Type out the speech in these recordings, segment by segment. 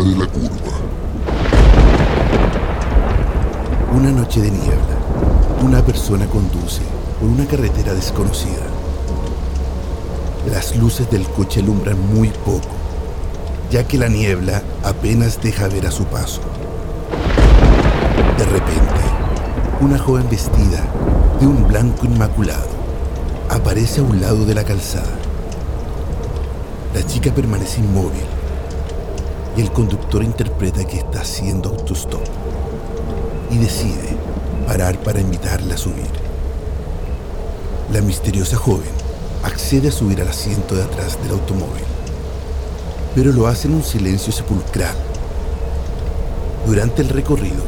de la curva. Una noche de niebla, una persona conduce por una carretera desconocida. Las luces del coche alumbran muy poco, ya que la niebla apenas deja ver a su paso. De repente, una joven vestida de un blanco inmaculado aparece a un lado de la calzada. La chica permanece inmóvil y el conductor interpreta que está haciendo autostop y decide parar para invitarla a subir. La misteriosa joven accede a subir al asiento de atrás del automóvil, pero lo hace en un silencio sepulcral. Durante el recorrido,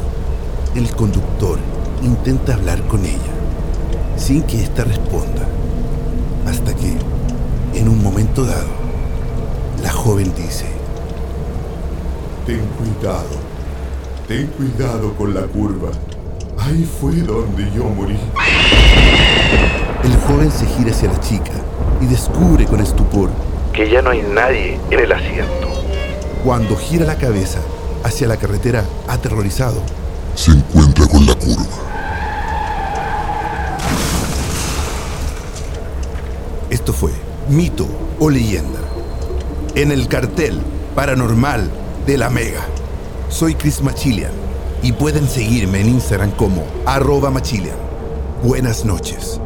el conductor intenta hablar con ella, sin que ésta responda, hasta que, en un momento dado, la joven dice, Ten cuidado, ten cuidado con la curva. Ahí fue donde yo morí. El joven se gira hacia la chica y descubre con estupor que ya no hay nadie en el asiento. Cuando gira la cabeza hacia la carretera aterrorizado, Se encuentra con la curva. esto fue mito o leyenda. En el cartel paranormal de la Mega. Soy Chris Machilian y pueden seguirme en Instagram como arroba Machilian. Buenas noches.